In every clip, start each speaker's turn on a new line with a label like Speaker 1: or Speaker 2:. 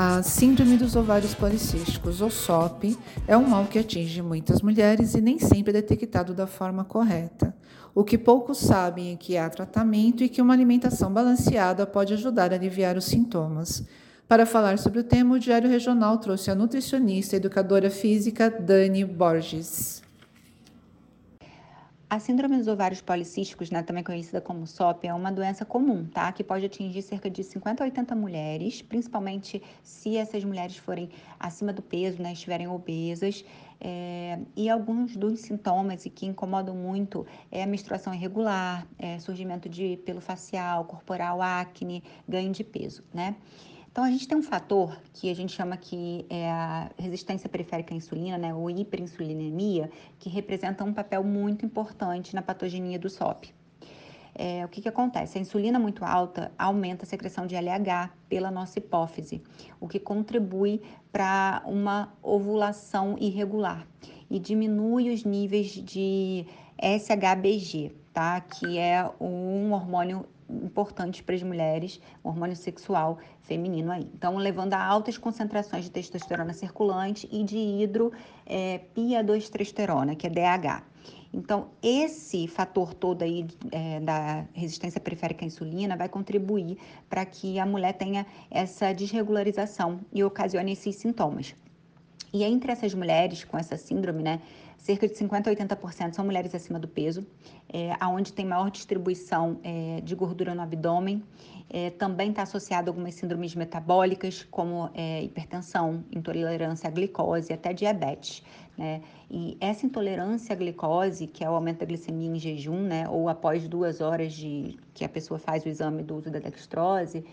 Speaker 1: A Síndrome dos Ovários Policísticos, ou SOP, é um mal que atinge muitas mulheres e nem sempre é detectado da forma correta. O que poucos sabem é que há tratamento e que uma alimentação balanceada pode ajudar a aliviar os sintomas. Para falar sobre o tema, o Diário Regional trouxe a nutricionista e educadora física Dani Borges.
Speaker 2: A síndrome dos ovários policísticos, né, também conhecida como SOP, é uma doença comum, tá? Que pode atingir cerca de 50 a 80 mulheres, principalmente se essas mulheres forem acima do peso, né, estiverem obesas. É, e alguns dos sintomas e que incomodam muito é a menstruação irregular, é surgimento de pelo facial, corporal, acne, ganho de peso, né? Então, a gente tem um fator que a gente chama que é a resistência periférica à insulina, né, ou hiperinsulinemia, que representa um papel muito importante na patogenia do SOP. É, o que, que acontece? A insulina muito alta aumenta a secreção de LH pela nossa hipófise, o que contribui para uma ovulação irregular e diminui os níveis de SHBG, tá? Que é um hormônio importantes para as mulheres, o hormônio sexual feminino aí. Então, levando a altas concentrações de testosterona circulante e de hidropiadosterosterona, que é DH. Então, esse fator todo aí é, da resistência periférica à insulina vai contribuir para que a mulher tenha essa desregularização e ocasione esses sintomas. E entre essas mulheres com essa síndrome, né, cerca de 50 a 80% são mulheres acima do peso, é, aonde tem maior distribuição é, de gordura no abdômen. É, também está associado a algumas síndromes metabólicas, como é, hipertensão, intolerância à glicose até diabetes. Né? E essa intolerância à glicose, que é o aumento da glicemia em jejum, né, ou após duas horas de que a pessoa faz o exame do uso da dextrose,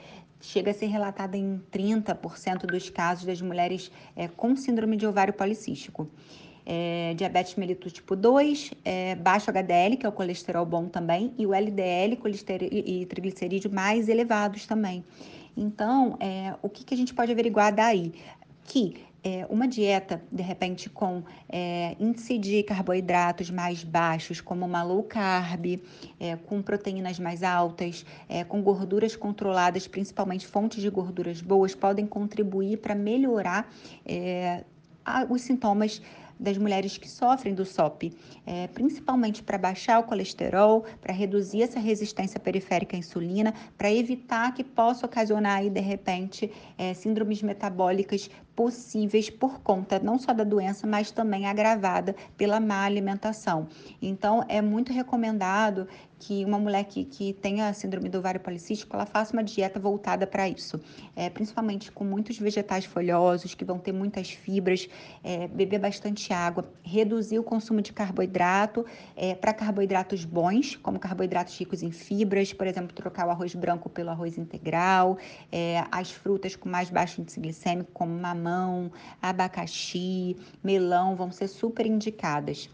Speaker 2: chega a ser relatada em 30% dos casos das mulheres é, com síndrome de ovário policístico. É, diabetes mellitus tipo 2, é, baixo HDL, que é o colesterol bom também, e o LDL e triglicerídeos mais elevados também. Então, é, o que, que a gente pode averiguar daí? Que é, uma dieta, de repente, com é, índice de carboidratos mais baixos, como uma low carb, é, com proteínas mais altas, é, com gorduras controladas, principalmente fontes de gorduras boas, podem contribuir para melhorar é, a, os sintomas das mulheres que sofrem do SOP, é, principalmente para baixar o colesterol, para reduzir essa resistência periférica à insulina, para evitar que possa ocasionar aí, de repente, é, síndromes metabólicas possíveis por conta não só da doença, mas também agravada pela má alimentação. Então, é muito recomendado que uma mulher que, que tenha síndrome do ovário policístico, ela faça uma dieta voltada para isso, é, principalmente com muitos vegetais folhosos, que vão ter muitas fibras, é, beber bastante água, reduzir o consumo de carboidrato é, para carboidratos bons, como carboidratos ricos em fibras, por exemplo, trocar o arroz branco pelo arroz integral, é, as frutas com mais baixo índice glicêmico, como mamão, mamão, abacaxi, melão vão ser super indicadas.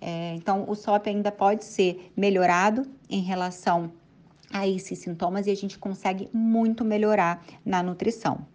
Speaker 2: É, então, o SOP ainda pode ser melhorado em relação a esses sintomas e a gente consegue muito melhorar na nutrição.